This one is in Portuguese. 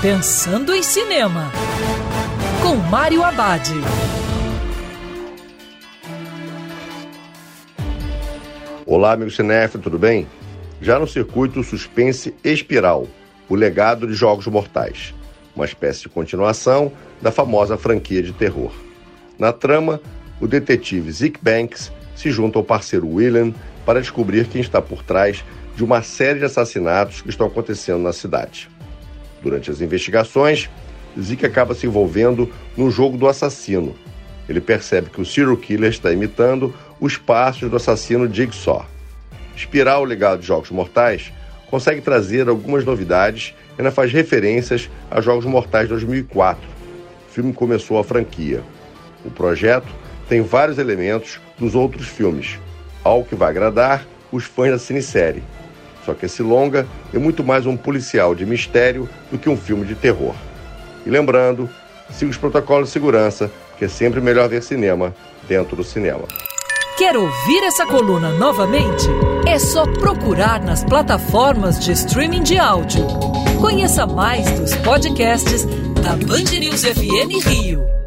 Pensando em Cinema, com Mário Abad. Olá, amigo cinéfilo, tudo bem? Já no circuito suspense Espiral, o legado de Jogos Mortais, uma espécie de continuação da famosa franquia de terror. Na trama, o detetive Zick Banks se junta ao parceiro William para descobrir quem está por trás de uma série de assassinatos que estão acontecendo na cidade. Durante as investigações, Zeke acaba se envolvendo no jogo do assassino. Ele percebe que o serial killer está imitando os passos do assassino Jigsaw. Espiral ligado de Jogos Mortais consegue trazer algumas novidades e ainda faz referências a Jogos Mortais 2004. O filme começou a franquia. O projeto tem vários elementos dos outros filmes, algo que vai agradar os fãs da cinesérie. Só que esse longa é muito mais um policial de mistério do que um filme de terror. E lembrando, siga os protocolos de segurança, que é sempre melhor ver cinema dentro do cinema. Quer ouvir essa coluna novamente? É só procurar nas plataformas de streaming de áudio. Conheça mais dos podcasts da Band News FM Rio.